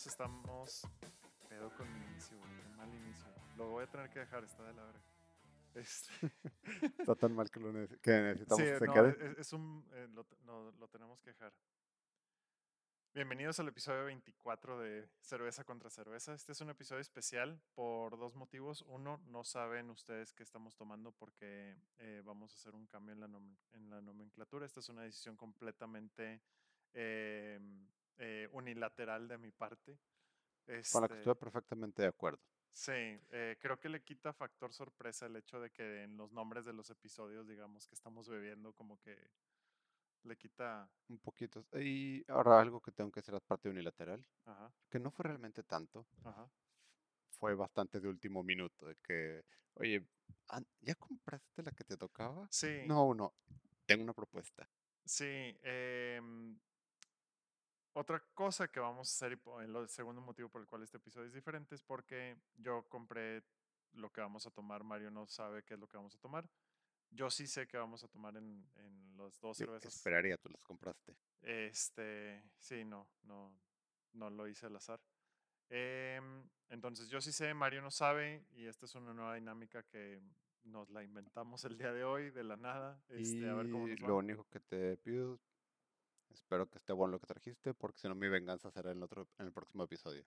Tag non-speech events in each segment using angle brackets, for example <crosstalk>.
pedos, estamos. Pedo con mi inicio, güey. Qué mal inicio. Lo voy a tener que dejar, está de la verga. Este, <laughs> Está tan mal que, lo nece- que necesitamos sí, que se no, quede. es, es un. eh, lo, no, lo tenemos que dejar. Bienvenidos al episodio 24 de Cerveza contra Cerveza. Este es un episodio especial por dos motivos. Uno, no saben ustedes qué estamos tomando porque eh, vamos a hacer un cambio en la, en la nomenclatura. Esta es una decisión completamente eh, eh, unilateral de mi parte. Con la que Este, estoy perfectamente de acuerdo. Sí, eh, creo que le quita factor sorpresa el hecho de que en los nombres de los episodios, digamos, que estamos bebiendo, como que le quita. Un poquito. Y ahora algo que tengo que hacer aparte unilateral, Ajá, que no fue realmente tanto, ajá. fue bastante de último minuto, de que, oye, ¿ya compraste la que te tocaba? Sí, No, no, tengo una propuesta. sí. em, otra cosa que vamos a hacer, y el segundo motivo por el cual este episodio es diferente, es porque yo compré lo que vamos a tomar. Mario no sabe qué es lo que vamos a tomar. Yo sí sé que vamos a tomar en, en las dos cervezas. Esperaría, tú las compraste. Este, sí, no, no, no lo hice al azar. Em, entonces yo sí sé, Mario no sabe, y esta es una nueva dinámica que nos la inventamos el día de hoy, de la nada. Este, a ver cómo Y lo único que te pido, espero que esté bueno lo que trajiste, porque si no mi venganza será en el otro, en el próximo episodio.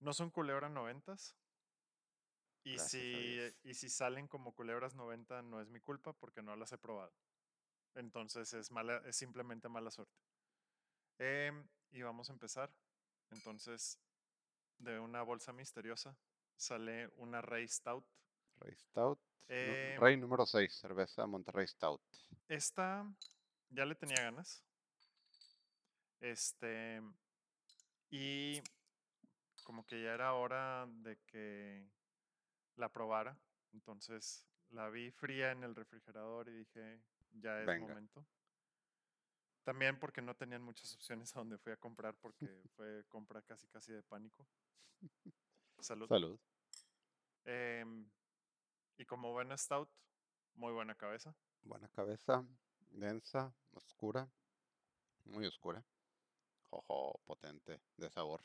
No son culebra noventas. Y Gracias si, y si salen como culebras 90 no es mi culpa porque no las he probado. Entonces es mala, es simplemente mala suerte. Em, y vamos a empezar. Entonces, de una bolsa misteriosa sale una Rey Stout. Rey Stout. Eh, Rey número 6, cerveza Monterrey Stout. Esta ya le tenía ganas. Este. Y como que ya era hora de que la probara. Entonces la vi fría en el refrigerador y dije, ya es Venga. momento. También porque no tenían muchas opciones <laughs> a donde fui a comprar porque <laughs> fue compra casi casi de pánico. Salud. Salud. Em, y como buena stout, muy buena cabeza. Buena cabeza, densa, oscura, muy oscura. Ojo, potente, de sabor.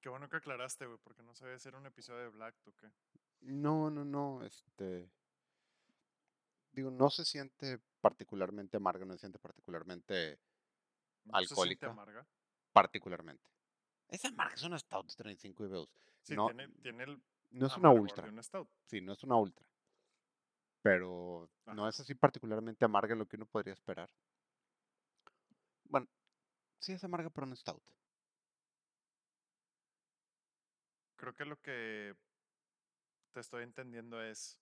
Qué bueno que aclaraste, güey, porque no sabía si era un episodio de Black o qué. No, no, no, este... Digo, no se siente particularmente amarga, no se siente particularmente ¿No se siente Alcohólica. amarga? particularmente. Es amarga, es una stout de 35 IBUs. Sí, no, tiene, tiene el no es una ultra, de una stout. sí, no es una ultra. Pero no es así particularmente amarga lo que uno podría esperar. Bueno, sí es amarga, pero no es stout. Creo que lo que te estoy entendiendo es,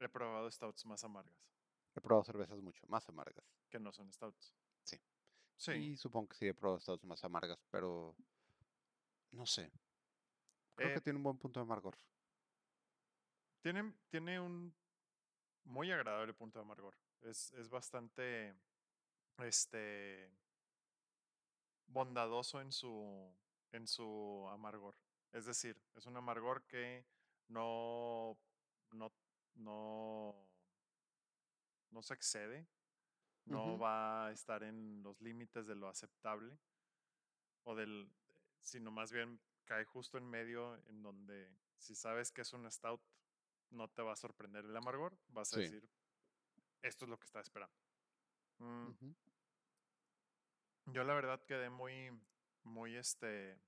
he probado stouts más amargas, He probado cervezas mucho más amargas. que no son stouts. Sí. Sí. Y supongo que sí he probado stouts más amargas, pero no sé. Creo Eh, que tiene un buen punto de amargor. Tiene, tiene un muy agradable punto de amargor. Es, es bastante este bondadoso en su en su amargor. Es decir, es un amargor que no no no no se excede, no va a estar en los límites de lo aceptable o del sino más bien cae justo en medio en donde si sabes que es un stout no te va a sorprender el amargor, vas a Sí. decir esto es lo que estaba esperando. Mm. Yo la verdad quedé muy, muy este,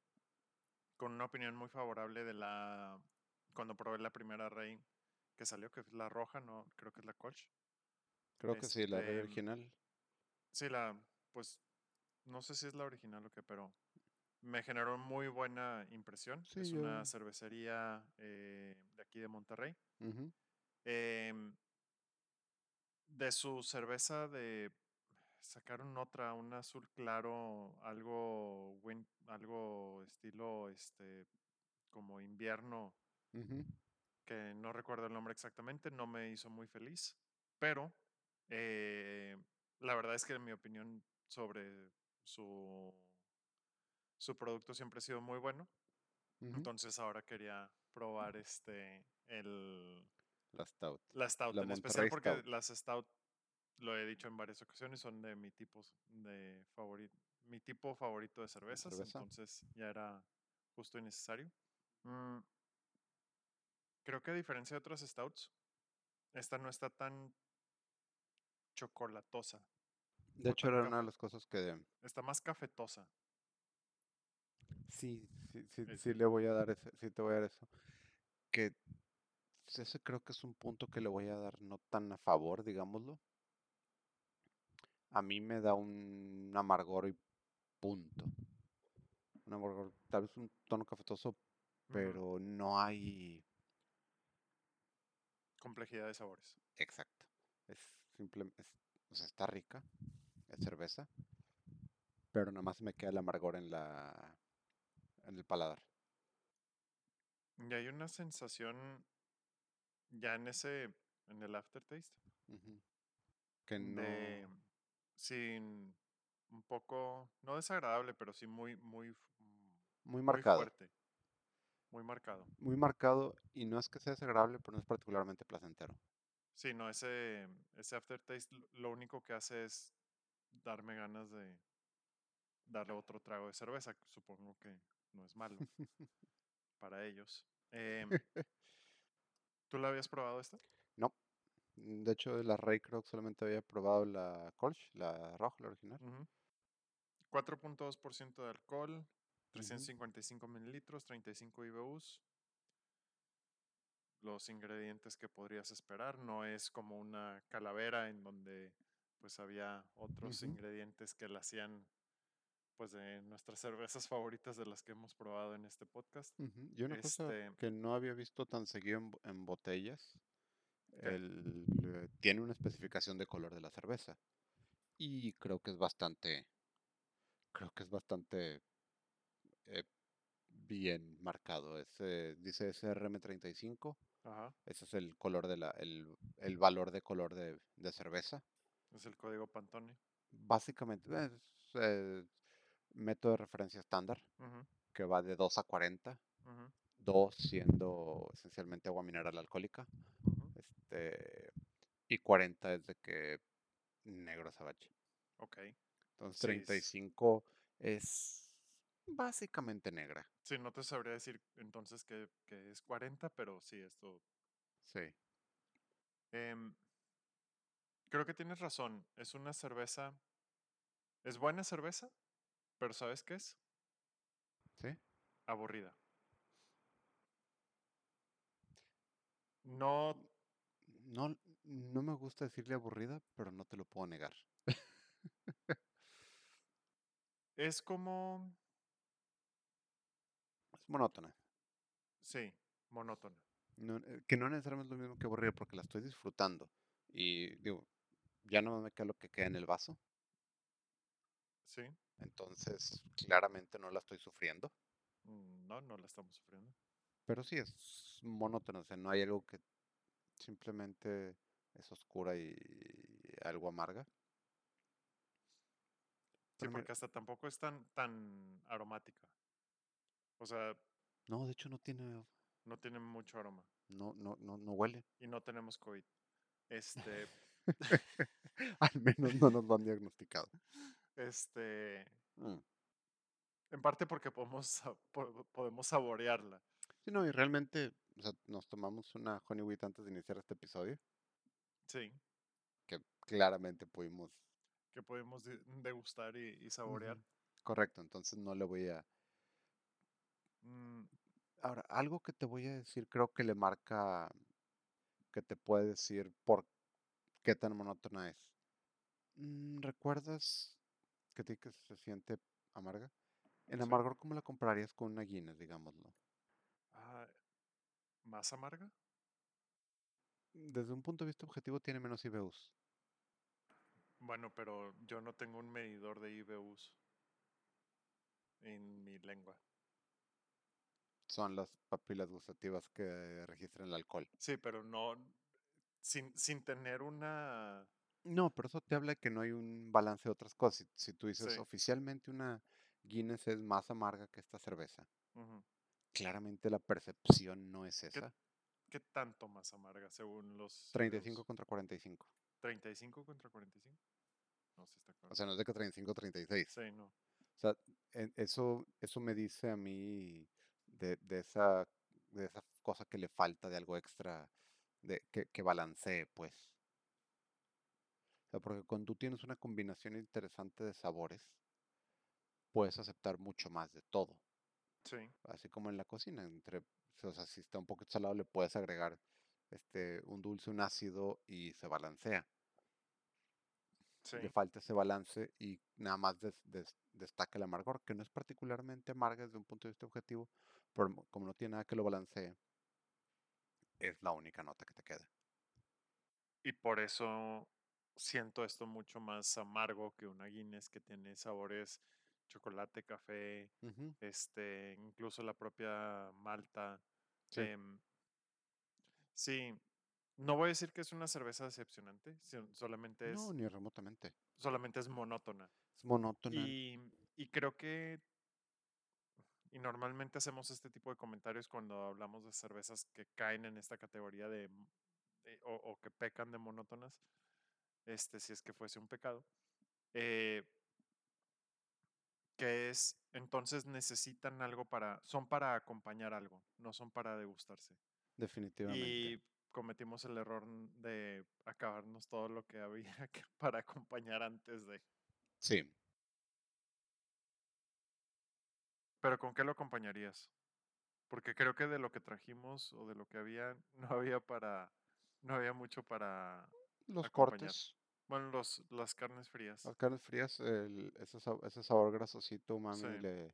con una opinión muy favorable de la, cuando probé la primera Rey que salió, que es la roja, no, creo que es la Kolsch. Creo que sí, la Este, original. Sí, la, pues, no sé si es la original o qué, pero me generó muy buena impresión. Sí, es yo- una cervecería eh, de aquí de Monterrey. Ujú. Em, de su cerveza de sacaron otra, un azul claro, algo algo estilo este como invierno que no recuerdo el nombre exactamente, no me hizo muy feliz, pero eh, la verdad es que mi opinión sobre su su producto siempre ha sido muy bueno, entonces ahora quería probar este el La stout. La stout, La en especial porque Stout. las stout, lo he dicho en varias ocasiones, son de mi tipo de favorito, mi tipo favorito de cervezas, cerveza? entonces ya era justo y necesario. Mm, creo que a diferencia de otras stouts, esta no está tan chocolatosa. De hecho, era una de las cosas que Está más cafetosa. sí, sí, sí, Es- sí le voy a dar ese, sí te voy a dar eso. Que pues, ese creo que es un punto que le voy a dar no tan a favor, digámoslo. A mí me da un amargor y punto. Un amargor, tal vez un tono cafetoso, pero no hay Complejidad de sabores. exacto. Es simple, es- o sea, está rica, es cerveza, pero nada más me queda el amargor en la en el paladar. Y hay una sensación ya en ese, en el aftertaste. Que no de, sin, un poco, no desagradable, pero sí muy, muy, mm, muy muy marcado. fuerte, muy marcado. muy marcado y no es que sea desagradable, pero no es particularmente placentero. Sí, no, ese, ese aftertaste lo- único que hace es darme ganas de darle otro trago de cerveza, supongo que no es malo <laughs> para ellos. Em, ¿Tú la habías probado esta? No. De hecho, la creo que solamente había probado la Kolsch, la roja, la original. Ujú. 4.2% de alcohol, Ujú. 355 mililitros, 35 IBUs. Los ingredientes que podrías esperar. No es como una calavera en donde pues había otros ingredientes que la hacían pues de nuestras cervezas favoritas de las que hemos probado en este podcast. Y una cosa que no había visto tan seguido en, bo- en botellas. El, eh, tiene una especificación de color de la cerveza. Y creo que es bastante, creo que es bastante eh, bien marcado. Es, eh, dice SRM35, ajá, ese es el color de la, el, el valor de color de, de cerveza. es el código Pantone. Básicamente es eh, método de referencia estándar que va de 2 a 40, ujú, 2 siendo esencialmente agua mineral alcohólica. Este, y 40 es de que negro sabache. Ok. Entonces Sí, es- 35 es básicamente negra. Sí, no te sabría decir entonces que, que es 40, pero sí, esto Sí. Em, creo que tienes razón. Es una cerveza. Es buena cerveza, pero ¿sabes qué es? ¿Sí? Aburrida. No, No, no me gusta decirle aburrida, pero no te lo puedo negar. es como. Es monótona. Sí, monótona. No, eh, que no necesariamente es lo mismo que aburrida porque la estoy disfrutando. Y digo, ya no me queda lo que queda en el vaso. Sí. Entonces, claramente no la estoy sufriendo. Mm, No, no la estamos sufriendo. Pero sí es monótono. O sea, no hay algo que simplemente es oscura y algo amarga. Sí, porque hasta tampoco es tan, tan aromática. O sea, no, de hecho no tiene, no tiene mucho aroma. no, no, no, no huele. Y no tenemos COVID. Este, <laughs> Al menos no nos lo han diagnosticado. este, Mm. en parte porque podemos, podemos saborearla. Sí, no, y realmente, o sea, nos tomamos una Honey Wheat antes de iniciar este episodio, Sí, que claramente pudimos. que podemos de- degustar y, y saborear. Ujú. Correcto, entonces no le voy a. Mm, Ahora, algo que te voy a decir, creo que le marca, que te puede decir por qué tan monótona es. Mm, ¿Recuerdas que te que se siente amarga? En amargor, ¿cómo la compararías con una Guinness, digámoslo? ah, ¿Más amarga? Desde un punto de vista objetivo tiene menos IBUs. Bueno, pero yo no tengo un medidor de IBUs en mi lengua. Son las papilas gustativas que registran el alcohol. Sí, pero no, sin, sin tener una... No, pero eso te habla de que no hay un balance de otras cosas. Si, si tú dices Sí. oficialmente una Guinness es más amarga que esta cerveza, ujú. Claramente la percepción no es esa. ¿Qué tanto más amarga según los... 35 IBUs? contra 45. ¿35 contra 45? No sé, está O cabrón. sea, no es de que 35 36. Sí, no. O sea, en- eso, eso me dice a mí de, de esa, de esa cosa que le falta de algo extra, de, que, que balancee, pues. O sea, porque cuando tú tienes una combinación interesante de sabores, puedes aceptar mucho más de todo. Sí, Así como en la cocina, entre, o sea, si está un poquito salado, le puedes agregar este, un dulce, un ácido y se balancea. sí. Le falta ese balance y nada más des- des- destaca el amargor, que no es particularmente amarga desde un punto de vista objetivo, pero mo- como no tiene nada que lo balancee, es la única nota que te queda. Y por eso siento esto mucho más amargo que una Guinness que tiene sabores chocolate, café, este, incluso la propia malta. Sí, em, sí, no voy a decir que es una cerveza decepcionante, solamente no, es, ni remotamente. solamente es monótona. Es monótona. Y, y creo que, y normalmente hacemos este tipo de comentarios cuando hablamos de cervezas que caen en esta categoría de, de- o, o que pecan de monótonas, este, si es que fuese un pecado, eh, es, entonces necesitan algo para, son para acompañar algo, no son para degustarse. Definitivamente. Y cometimos el error de acabarnos todo lo que había <laughs> para acompañar antes de. Sí. Pero ¿con qué lo acompañarías? Porque creo que de lo que trajimos o de lo que había, no había para, no había mucho para Los acompañar. cortes, Bueno, los, las carnes frías. las carnes frías, el- ese, ese sabor grasosito, mami, Sí. le,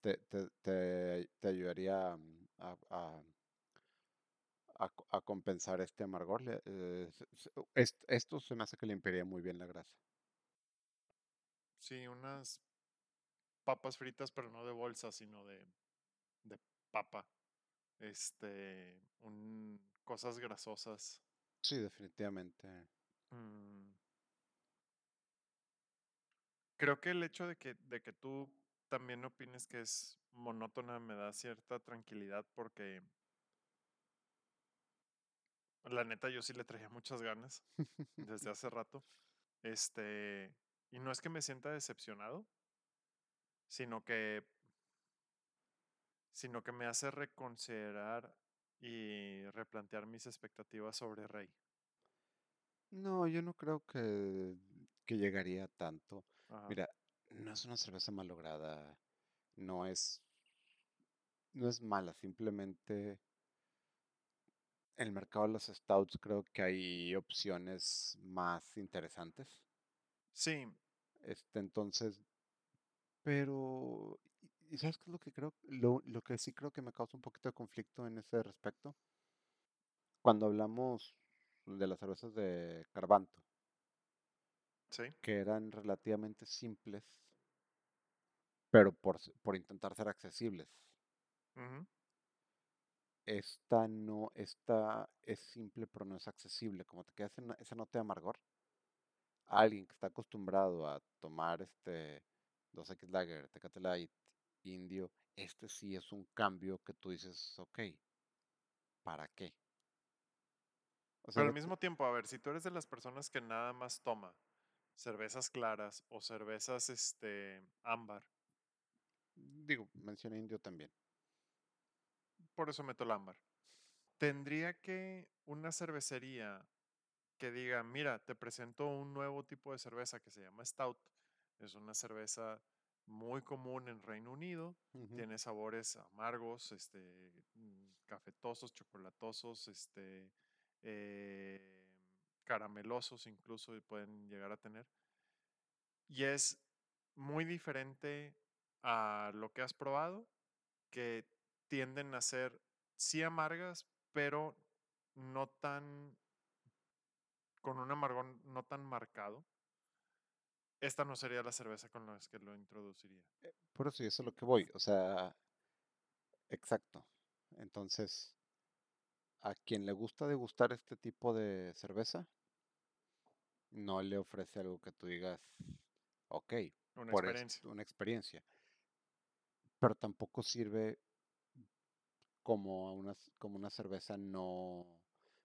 te, te, te, te ayudaría mm, a, a- a co- a compensar este amargor. le- eh, est- esto se me hace que limpiaría muy bien la grasa. Sí, unas papas fritas, pero no de bolsa, sino de, de papa. Este, un, cosas grasosas. Sí, definitivamente. Mm, Creo que el hecho de que, de que tú también opines que es monótona me da cierta tranquilidad porque la neta yo sí le traía muchas ganas desde hace rato. Este, y no es que me sienta decepcionado, sino que sino que me hace reconsiderar y replantear mis expectativas sobre Rey. No, yo no creo que, que llegaría tanto. Ajá. Mira, no es una cerveza malograda, no es, no es mala, simplemente en el mercado de los stouts creo que hay opciones más interesantes. Sí, Este, entonces, pero, ¿y y sabes qué es lo que creo? Lo, lo que sí creo que me causa un poquito de conflicto en ese respecto. Cuando hablamos de las cervezas de Carbanto, sí, que eran relativamente simples, pero por, por intentar ser accesibles. Esta no, esta es simple, pero no es accesible. Como te queda esa, no- esa nota de amargor, alguien que está acostumbrado a tomar este 2X Lager, Tecate Light, Indio, este sí es un cambio que tú dices, ok, ¿para qué? O sea, Pero al mismo tiempo, a ver, si tú eres de las personas que nada más toma cervezas claras o cervezas este ámbar, digo, mencioné Indio también. por eso meto el ámbar. Tendría que una cervecería que diga, mira, te presento un nuevo tipo de cerveza que se llama Stout. Es una cerveza muy común en Reino Unido. Tiene sabores amargos, este, mm, cafetosos, chocolatosos, este, eh, caramelosos incluso pueden llegar a tener. Y es muy diferente a lo que has probado, que tienden a ser sí amargas, pero no tan, con un amargón no tan marcado. Esta no sería la cerveza con la que lo introduciría. Por eso, y eso es lo que voy. O sea, exacto. Entonces, a quien le gusta degustar este tipo de cerveza, no le ofrece algo que tú digas, ok, Una por experiencia. una experiencia. Pero tampoco sirve como una, como una cerveza no,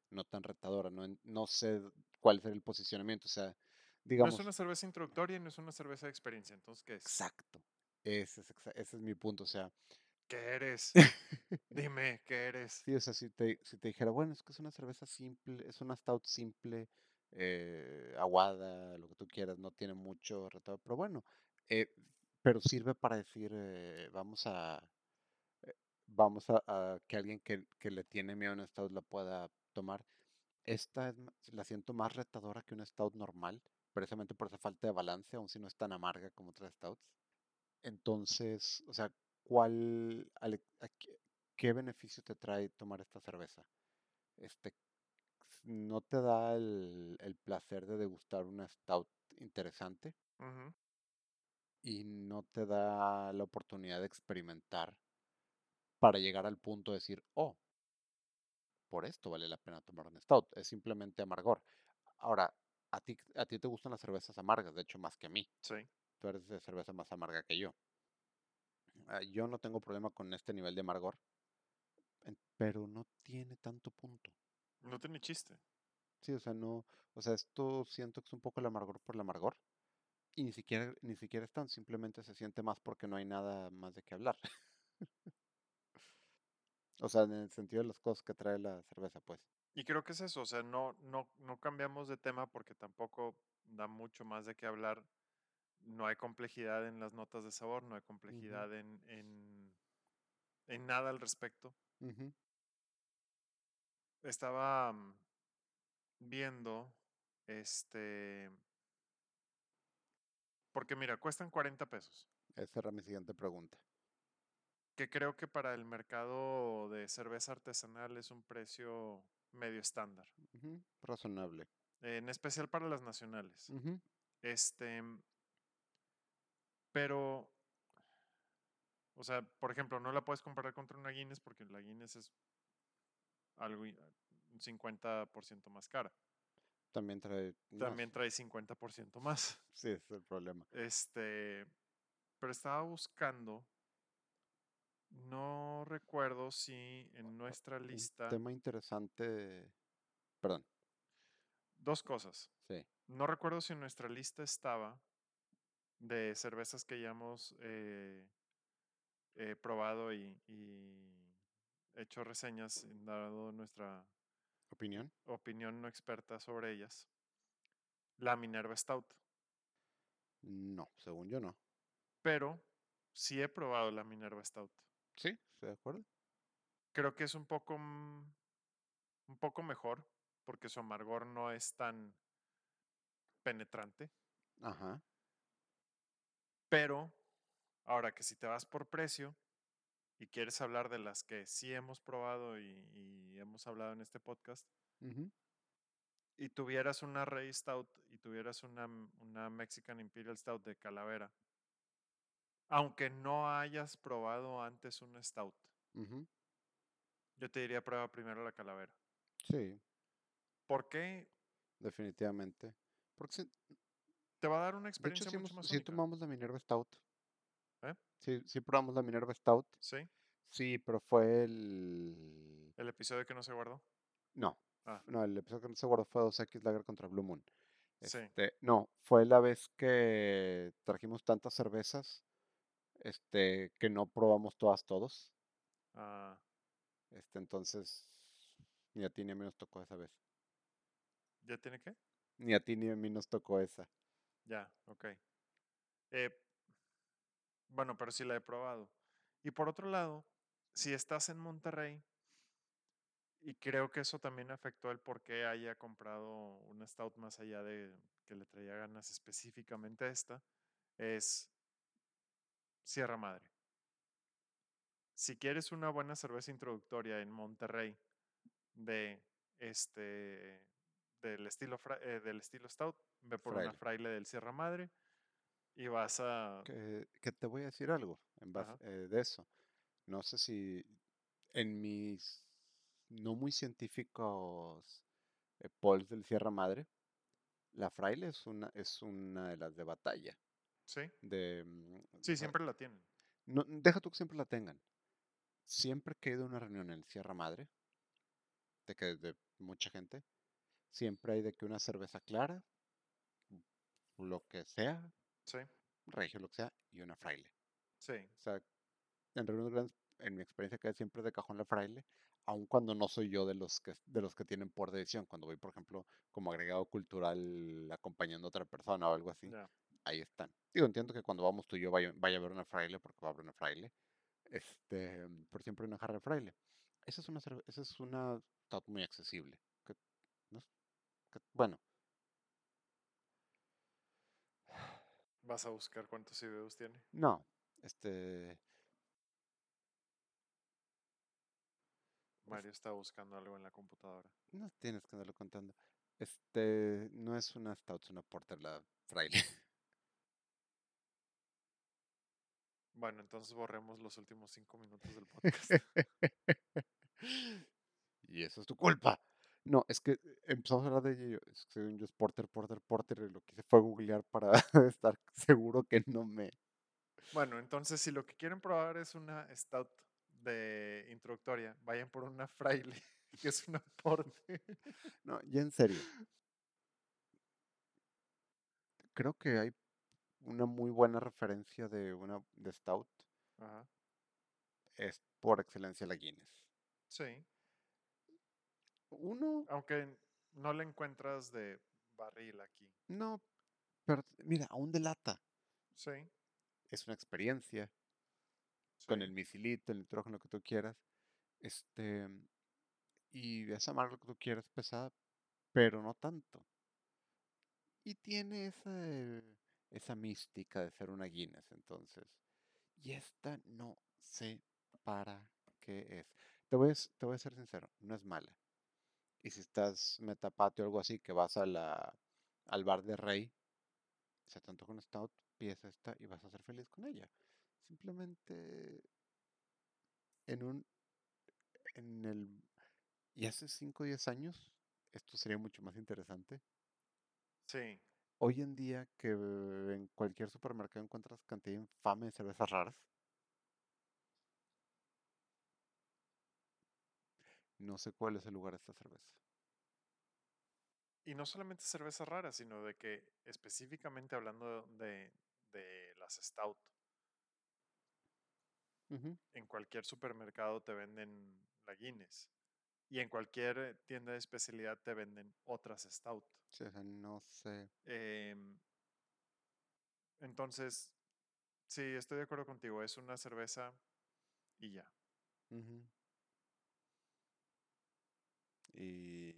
no tan retadora. No, no sé cuál es el posicionamiento. O sea, No digamos, es una cerveza introductoria y no es una cerveza de experiencia. Entonces, ¿qué es? exacto. Ese es, ese es mi punto, o sea, ¿Qué eres? <laughs> Dime, ¿qué eres? sí, o sea, si te, si te dijera, bueno, es que es una cerveza simple, es una stout simple, eh, aguada, lo que tú quieras, no tiene mucho retablo, pero bueno, eh, pero sirve para decir, eh, vamos a, eh, vamos a, a que alguien que, que le tiene miedo a una stout la pueda tomar. Esta es la siento más retadora que una stout normal, precisamente por esa falta de balance, aun si no es tan amarga como otras stouts. Entonces, o sea, ¿cuál, a qué, beneficio te trae tomar esta cerveza? Este, ¿no te da el, el placer de degustar una stout interesante y no te da la oportunidad de experimentar para llegar al punto de decir, oh, por esto vale la pena tomar un stout? Es simplemente amargor. Ahora, a ti, a ti te gustan las cervezas amargas, de hecho, más que a mí. Sí. Tú eres de cerveza más amarga que yo. Ah, yo no tengo problema con este nivel de amargor, pero no tiene tanto punto. No tiene chiste. Sí, o sea, no, o sea, esto siento que es un poco el amargor por el amargor. Y ni siquiera, ni siquiera es tan, simplemente se siente más porque no hay nada más de qué hablar. <laughs> O sea, en el sentido de las cosas que trae la cerveza, pues. Y creo que es eso, o sea, no, no, no cambiamos de tema porque tampoco da mucho más de qué hablar. No hay complejidad en las notas de sabor, no hay complejidad en, en, en nada al respecto. Estaba mm, viendo, este, porque mira, cuestan 40 pesos, Esa era mi siguiente pregunta. que creo que para el mercado de cerveza artesanal es un precio medio estándar, Razonable. en especial para las nacionales. Este, pero, o sea, por ejemplo, no la puedes comparar contra una Guinness porque la Guinness es algo un 50% más cara. También trae... También trae 50% más. Sí, es el problema. Este, pero estaba buscando, no recuerdo si en nuestra Un lista, tema interesante... Perdón, dos cosas. sí. No recuerdo si en nuestra lista estaba de cervezas que ya hemos eh, eh, probado y, y hecho reseñas, dado nuestra ¿Opinión? opinión no experta sobre ellas. La Minerva Stout. No, según yo no. Pero sí he probado la Minerva Stout. Sí, estoy de acuerdo. Creo que es un poco, mm, un poco mejor porque su amargor no es tan penetrante. Ajá. Pero ahora que si te vas por precio y quieres hablar de las que sí hemos probado y, y hemos hablado en este podcast, y tuvieras una Rey Stout y tuvieras una, una Mexican Imperial Stout de calavera, aunque no hayas probado antes una Stout, yo te diría prueba primero la calavera. Sí, ¿Por qué? definitivamente. Porque Te va a dar una de experiencia hecho sí, mucho hemos- más sí única. tomamos la Minerva Stout. ¿eh? Sí, sí probamos la Minerva Stout. Sí, Sí, pero fue el... el episodio que no se guardó. No, Ah. no, el episodio que no se guardó fue 2X Lager contra Blue Moon. Sí. Este, no, fue la vez que trajimos tantas cervezas, este, que no probamos todas todos. Ah, Este, entonces, ni a ti ni a mí nos tocó esa vez. ¿Ya tiene qué? Ni a ti ni a mí nos tocó esa. Ya, ok. Eh, bueno, pero sí la he probado. Y por otro lado, si estás en Monterrey, y creo que eso también afectó el por qué haya comprado una stout más allá de que le traía ganas específicamente a esta, es Sierra Madre. Si quieres una buena cerveza introductoria en Monterrey de este del estilo eh, del estilo stout, ve por una Fraile. del Sierra Madre y vas a Que, que te voy a decir algo en base, eh, de eso. No sé si en mis no muy científicos eh, polls del Sierra Madre, la fraile es una, es una de las de batalla. sí, De, mm, sí, siempre la tienen. no, deja tú que siempre la tengan. Siempre que he ido a una reunión en el Sierra Madre, de que de mucha gente, siempre hay de que una cerveza clara, lo que sea, Sí. regio, lo que sea, y una fraile. Sí. O sea, en reuniones grandes, en mi experiencia, queda siempre de cajón la fraile, aun cuando no soy yo de los que de los que tienen por decisión. Cuando voy, por ejemplo, como agregado cultural acompañando a otra persona o algo así, ahí están. Digo, entiendo que cuando vamos tú y yo vaya, vaya a ver una fraile, porque va a haber una fraile, este, por siempre una jarra de fraile. Esa es una, esa es una muy accesible. que no es- que- bueno, ¿Vas a buscar cuántos IBUs tiene? no, este, Mario está buscando algo en la computadora. no tienes que andarlo contando. Este, no es una stout, es una porter la fraile. <laughs> Bueno, entonces borremos los últimos cinco minutos del podcast. <laughs> y eso es tu culpa. No, es que empezamos a hablar de ello. Es que según yo es Porter, Porter, Porter. Y lo que hice fue googlear para <laughs> estar seguro que no me. Bueno, entonces si lo que quieren probar es una stout de introductoria, vayan por una fraile, <laughs> que es una porte. No, ya en serio. Creo que hay una muy buena referencia de una de Stout. Ajá. Es por excelencia la Guinness. Sí. Uno, Aunque no le encuentras de barril aquí. no, pero mira, aún de lata. Sí. Es una experiencia. con el misilito, el nitrógeno que tú quieras. Este, y es amargo lo que tú quieras, pesada, pero no tanto. Y tiene esa, esa mística de ser una Guinness, entonces. Y esta no sé para qué es. Te voy a, te voy a ser sincero, no es mala. Y si estás metapatio o algo así, que vas a la, al bar de Rey, se te antoja un stout, pides esta y vas a ser feliz con ella. Simplemente en un en el y hace 5 o 10 años esto sería mucho más interesante. Sí. Hoy en día que en cualquier supermercado encuentras cantidad infame de cervezas raras. No sé cuál es el lugar de esta cerveza. Y no solamente cerveza rara, sino de que específicamente hablando de, de las stout, en cualquier supermercado te venden la Guinness. Y en cualquier tienda de especialidad te venden otras stout. Sí, no sé. Em, entonces, sí, estoy de acuerdo contigo. Es una cerveza y ya. Y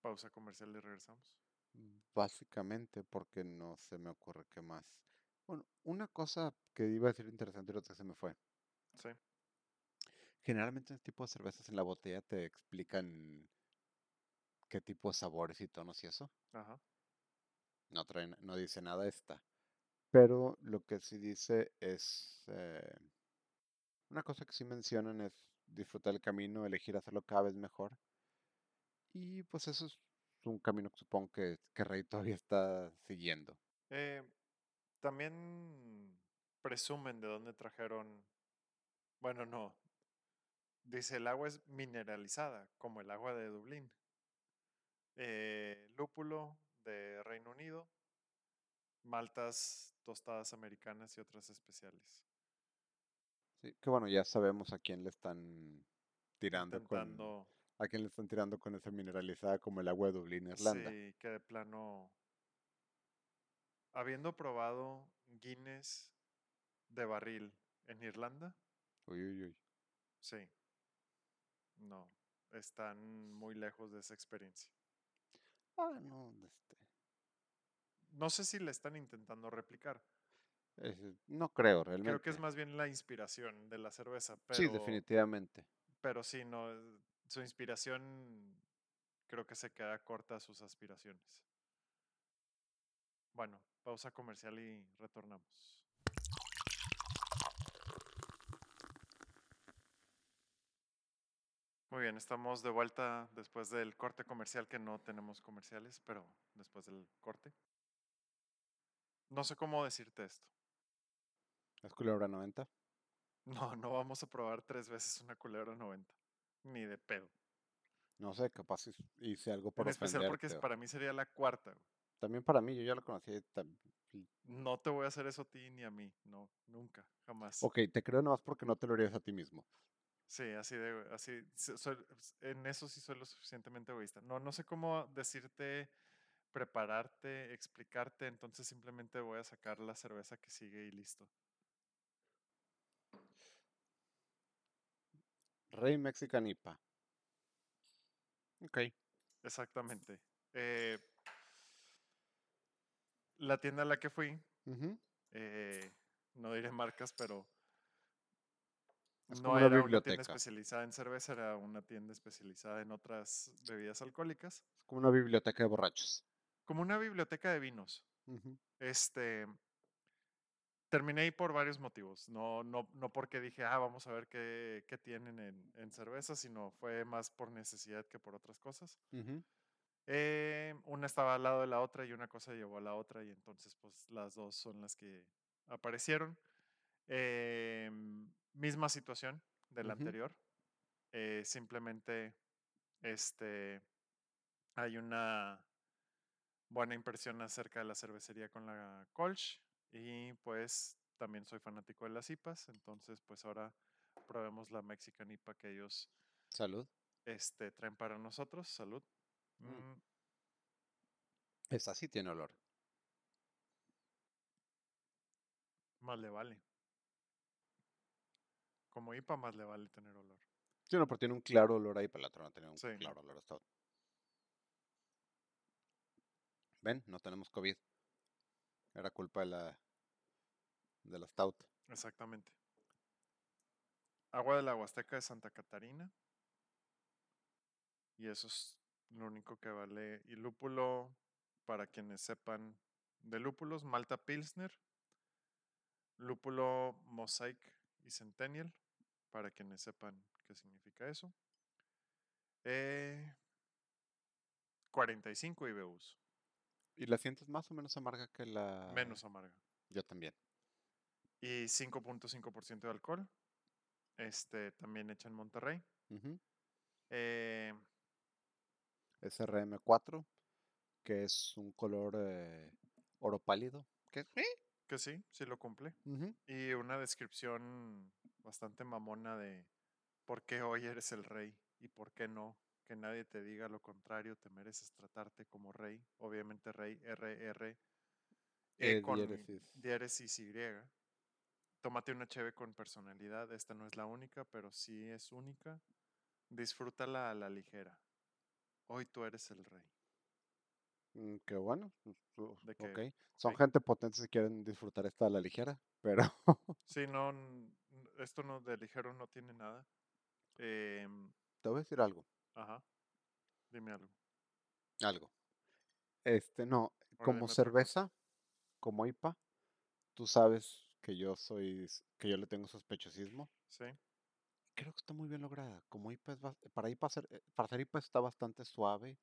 Pausa comercial y regresamos. básicamente porque no se me ocurre qué más. Bueno, una cosa que iba a decir interesante y otra se me fue. Sí. Generalmente este tipo de cervezas en la botella te explican qué tipo de sabores y tonos y eso. Ajá. No traen, no dice nada esta. Pero lo que sí dice es eh, una cosa que sí mencionan es disfrutar el camino, elegir hacerlo cada vez mejor. Y pues eso es un camino que supongo que, que Rey todavía está siguiendo. Eh, también presumen de dónde trajeron. Bueno, no. Dice el agua es mineralizada, como el agua de Dublín. Eh, lúpulo de Reino Unido, maltas tostadas americanas y otras especiales. Sí, que bueno, ya sabemos a quién le están tirando con a quién le están tirando con esa mineralizada como el agua de Dublín, Irlanda. Sí, que de plano. Habiendo probado Guinness de barril en Irlanda, Uy, uy, uy. sí. No, están muy lejos de esa experiencia. Ah, no, este, No sé si le están intentando replicar. Eh, no creo realmente. Creo que es más bien la inspiración de la cerveza, pero, Sí, definitivamente. pero sí, no, eh, su inspiración creo que se queda corta a sus aspiraciones. Bueno, pausa comercial y retornamos. Muy bien, estamos de vuelta después del corte comercial, que no tenemos comerciales, pero después del corte. No sé cómo decirte esto. ¿Es culebra 90? No, no vamos a probar tres veces una culebra 90. Ni de pedo. No sé, capaz hice- algo por En especial porque para mí sería la cuarta. güey. También para mí, yo ya y tam- No te voy a hacer eso a ti ni a mí, no, nunca, jamás. Ok, te creo nomás porque no te lo harías a ti mismo. Sí, así de, así, en eso sí soy lo suficientemente egoísta. No, no sé cómo decirte, prepararte, explicarte, entonces simplemente voy a sacar la cerveza que sigue y listo. Rey Mexican IPA. Ok. Exactamente. Eh, la tienda a la que fui, eh, no diré marcas, pero no era una tienda especializada en cerveza, era una tienda especializada en otras bebidas alcohólicas. Como una biblioteca de borrachos. Como una biblioteca de vinos. Este. Terminé ahí por varios motivos. No, no, no porque dije, ah, vamos a ver qué, qué tienen en, en, cerveza, sino fue más por necesidad que por otras cosas. Eh, una estaba al lado de la otra y una cosa llevó a la otra y entonces pues las dos son las que aparecieron. Eh, misma situación del anterior. Eh, simplemente este, hay una buena impresión acerca de la cervecería con la Kolsch y pues también soy fanático de las IPAs, entonces pues ahora probemos la Mexican IPA que ellos Salud. Este, traen para nosotros. Salud. Mm. Mm. Esta sí tiene olor. Más le vale. Como IPA más le vale tener olor. Sí, no, pero tiene un claro olor ahí, pero la otra no tiene un claro olor hasta Ven, no tenemos COVID. Era culpa de la de la Stout. Exactamente. Agua de la Huasteca de Santa Catarina. Y eso es lo único que vale. Y lúpulo, para quienes sepan de lúpulos, Malta Pilsner, lúpulo Mosaic y Centennial, para quienes sepan qué significa eso. 45 eh, IBUs. ¿Y la sientes más o menos amarga que la...? Menos amarga. Yo también. Y 5.5% de alcohol. Este, también hecha en Monterrey. eh, SRM4, que es un color eh, oro pálido. Que, que sí, sí lo cumple. Y una descripción bastante mamona de por qué hoy eres el rey y por qué no. Que nadie te diga lo contrario, te mereces tratarte como rey. Obviamente rey, RR, e, e con diéresis Y. Tómate una cheve con personalidad. Esta no es la única, pero sí es única. Disfrútala a la ligera. Hoy tú eres el rey. Mm, qué bueno. Pues, Son gente potente si quieren disfrutar esta a la ligera, pero... sí, no, esto no de ligero no tiene nada. Em, Te voy a decir algo. Ajá. Dime algo. Algo. Este, no, como cerveza, como IPA, tú sabes que yo soy, que yo le tengo sospechosismo. Sí creo que está muy bien lograda. Como IPA es para IPA ser, eh, para hacer IPA está bastante suave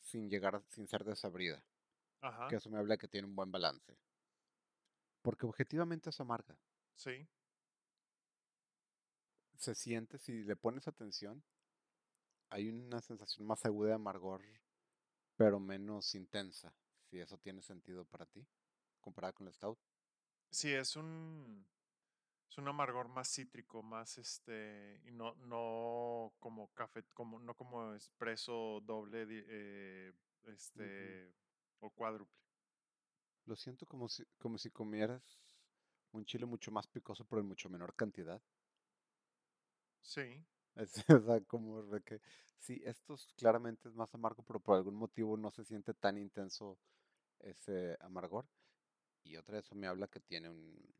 sin llegar sin ser desabrida. Que eso me habla que tiene un buen balance. Porque objetivamente es amarga. Sí. Se siente, si le pones atención, hay una sensación más aguda de amargor, pero menos intensa. Si eso tiene sentido para ti, comparada con el Stout. Sí, es un es un amargor más cítrico, más este, y no, no como café, como, no como espresso doble, eh, este, o cuádruple. Lo siento como si, como si comieras un chile mucho más picoso, pero en mucho menor cantidad. Sí. <laughs> o sea, como de que, sí, esto claramente es más amargo, pero por algún motivo no se siente tan intenso ese amargor. Y otra de eso me habla que tiene un,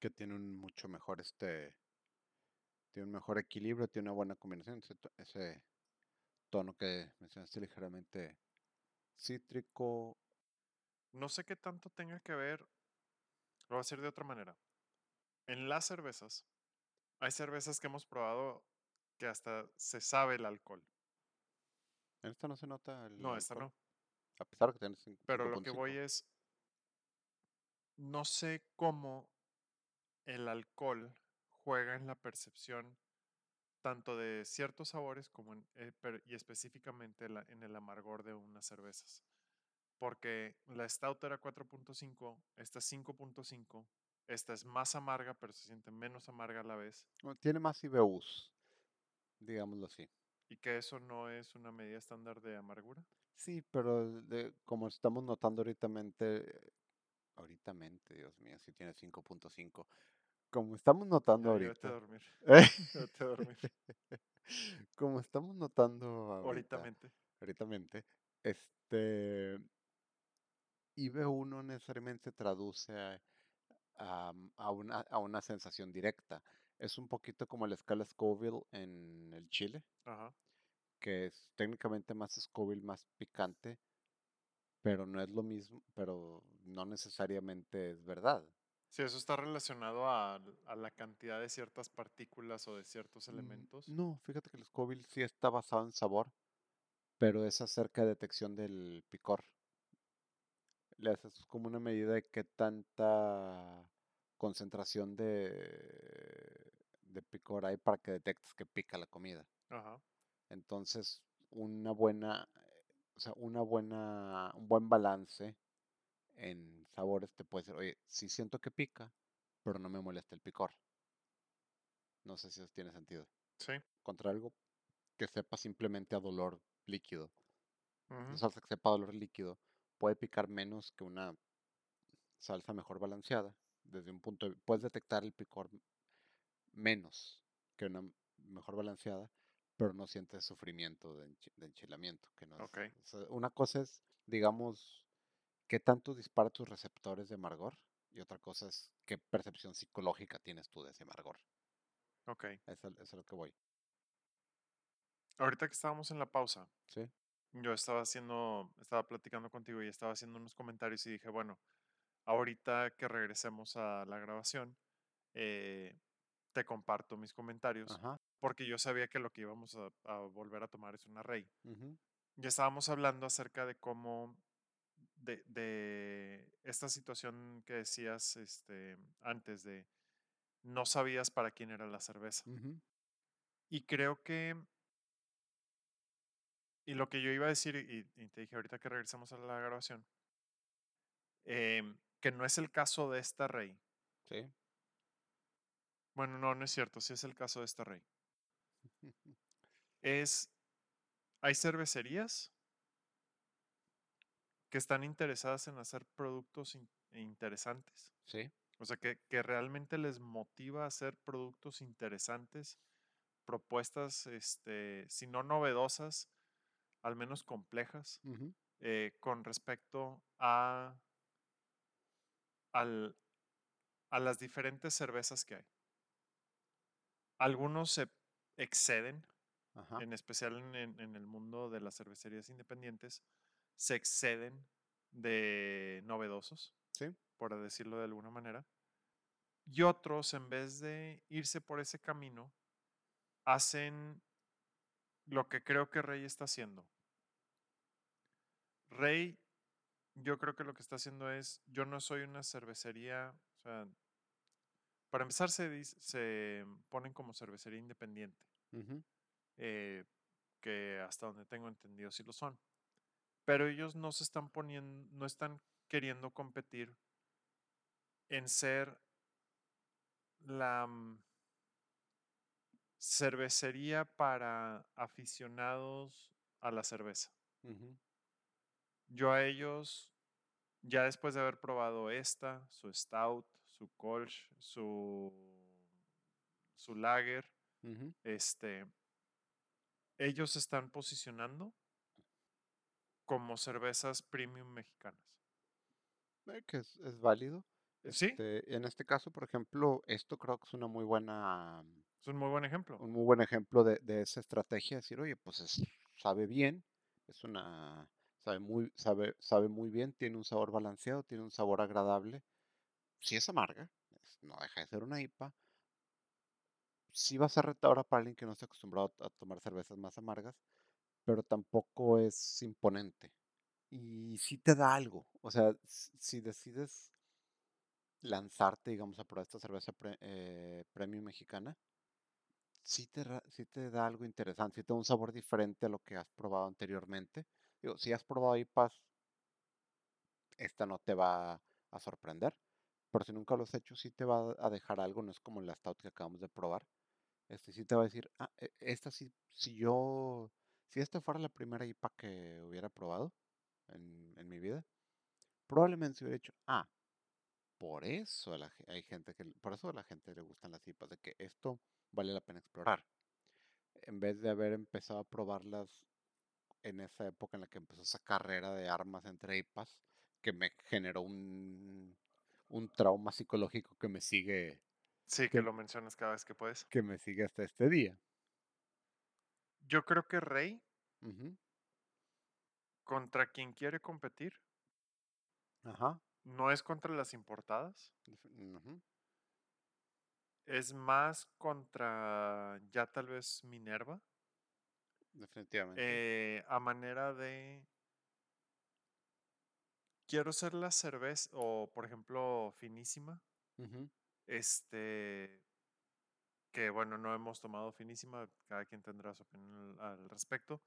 que tiene un mucho mejor este tiene un mejor equilibrio, tiene una buena combinación, ese, tono que mencionaste ligeramente cítrico. No sé qué tanto tenga que ver, lo voy a hacer de otra manera. En las cervezas, hay cervezas que hemos probado que hasta se sabe el alcohol. En esta no se nota el No, esta no. A pesar de que tiene Pero lo que voy es, no sé cómo el alcohol juega en la percepción tanto de ciertos sabores como en, eh, y específicamente en el amargor de unas cervezas. porque la Stout era 4.5, esta es 5.5, esta es más amarga, pero se siente menos amarga a la vez. Tiene más IBUs, digámoslo así. Y que eso no es una medida estándar de amargura. Sí, pero de- como estamos notando ahorita, ahorita, Dios mío, si tiene 5.5. Como estamos notando Ya, ya vete a ahorita, dormir. <laughs> <laughs> A dormir. como estamos notando ahorita, Ahoritamente. ahorita, este, IBU no necesariamente se traduce a, a- a una, a una sensación directa. Es un poquito como la escala Scoville en el chile, Ajá. que es técnicamente más Scoville, más picante, pero no es lo mismo, pero no necesariamente es verdad. Sí, eso está relacionado a, a la cantidad de ciertas partículas o de ciertos Mm, elementos. No, fíjate que el Scoville sí está basado en sabor, pero es acerca de detección del picor. Le haces como una medida de qué tanta concentración de, de picor hay para que detectes que pica la comida. Ajá. Entonces, una buena, o sea, una buena, un buen balance en sabores te puede decir, oye, sí siento que pica, pero no me molesta el picor. No sé si eso tiene sentido. Sí. Contra algo que sepa simplemente a dolor líquido. salsa que sepa a dolor líquido puede picar menos que una salsa mejor balanceada. Desde un punto de, puedes detectar el picor menos que una mejor balanceada, pero no sientes sufrimiento de, enchi- de enchilamiento. Que no es- o sea, una cosa es, digamos, qué tanto dispara tus receptores de amargor y otra cosa es qué percepción psicológica tienes tú de ese amargor. Ok. Eso, eso es a lo que voy. Ahorita que estábamos en la pausa, ¿Sí? Yo estaba haciendo, estaba platicando contigo y estaba haciendo unos comentarios y dije, bueno, ahorita que regresemos a la grabación, eh, te comparto mis comentarios, Ajá. porque yo sabía que lo que íbamos a, a volver a tomar es una rey. ujú, Ya estábamos hablando acerca de cómo, de, de esta situación que decías este, antes, de no sabías para quién era la cerveza. Y creo que, y lo que yo iba a decir, y, y te dije ahorita que regresamos a la grabación, em, que no es el caso de esta rey. Sí. Bueno, no, no es cierto, sí es el caso de esta rey. <laughs> Es, hay cervecerías que están interesadas en hacer productos in- interesantes. Sí. O sea, que, que realmente les motiva a hacer productos interesantes, propuestas, este, si no novedosas, al menos complejas, eh, con respecto a, al- a las diferentes cervezas que hay. Algunos se exceden, Ajá. en especial en, en- en el mundo de las cervecerías independientes, se exceden de novedosos, Sí. por decirlo de alguna manera. Y otros, en vez de irse por ese camino, hacen lo que creo que Rey está haciendo. Rey, yo creo que lo que está haciendo es, yo no soy una cervecería, o sea, para empezar se, dice- se ponen como cervecería independiente, eh, que hasta donde tengo entendido sí lo son. Pero ellos no se están poniendo, no están queriendo competir en ser la mm, cervecería para aficionados a la cerveza. Yo a ellos, ya después de haber probado esta, su Stout, su Kolsch, su, su Lager, este, ellos se están posicionando como cervezas premium mexicanas. Eh, que es, es válido. Sí, Este, en este caso, por ejemplo, esto creo que es una muy buena, es un muy buen ejemplo. un muy buen ejemplo de, de esa estrategia. Decir, oye, pues es- sabe bien, es una, sabe muy, sabe, sabe muy bien, tiene un sabor balanceado, tiene un sabor agradable. Sí es amarga, no deja de ser una IPA. Sí va a ser retadora para alguien que no está acostumbrado a tomar cervezas más amargas, pero tampoco es imponente. Y sí te da algo. O sea, si decides lanzarte, digamos, a probar esta cerveza pre- eh, premium mexicana, sí te, sí te da algo interesante, sí te da un sabor diferente a lo que has probado anteriormente. Digo, si has probado IPAs esta no te va a sorprender. Pero si nunca lo has hecho, sí te va a dejar algo, no es como la stout que acabamos de probar. Este sí te va a decir, ah, e, esta sí, si yo, si esta fuera la primera IPA que hubiera probado en, en mi vida, probablemente se hubiera dicho, ah, por eso hay gente que, por eso a la gente le gustan las IPAs, de que esto vale la pena explorar. En vez de haber empezado a probarlas en esa época en la que empezó esa carrera de armas entre IPAs, que me generó un, un trauma psicológico que me sigue. Sí, que, lo mencionas cada vez que puedes. Que me sigue hasta este día. Yo creo que Rey, contra quien quiere competir, Ajá. No es contra las importadas. Es más contra ya tal vez Minerva. Definitivamente. Eh, a manera de quiero ser la cerveza, o por ejemplo, finísima. Este, que bueno, no hemos tomado finísima, cada quien tendrá su opinión al, respecto,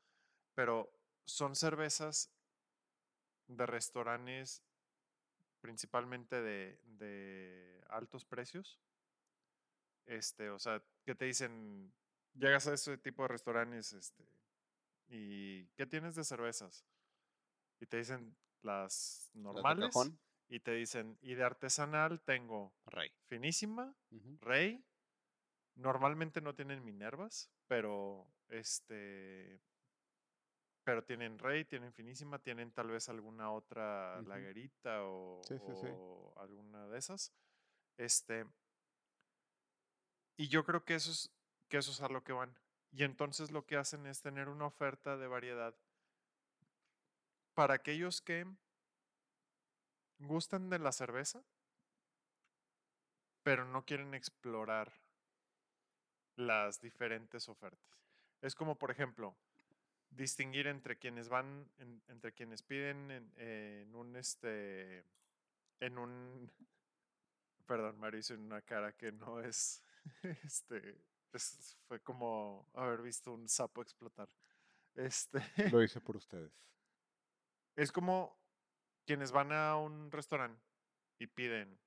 pero son cervezas de restaurantes principalmente de, de, altos precios. Este, o sea, que te dicen, llegas a ese tipo de restaurantes, este, y ¿qué tienes de cervezas? Y te dicen, las normales. y te dicen, y de artesanal tengo Rey. Finísima, Rey. Normalmente no tienen Minervas, pero este. Pero tienen Rey, tienen Finísima, tienen tal vez alguna otra laguerita o, alguna de esas. Este. Y yo creo que eso es que eso es a lo que van. Y entonces lo que hacen es tener una oferta de variedad para aquellos que gustan de la cerveza, pero no quieren explorar las diferentes ofertas. Es como, por ejemplo, distinguir entre quienes van, entre quienes piden en, un, este, en un, perdón, Mario hizo una cara que no es, <laughs> este, fue como haber visto un sapo explotar. Este. Lo <laughs> hice por ustedes. Es como quienes van a un restaurante y piden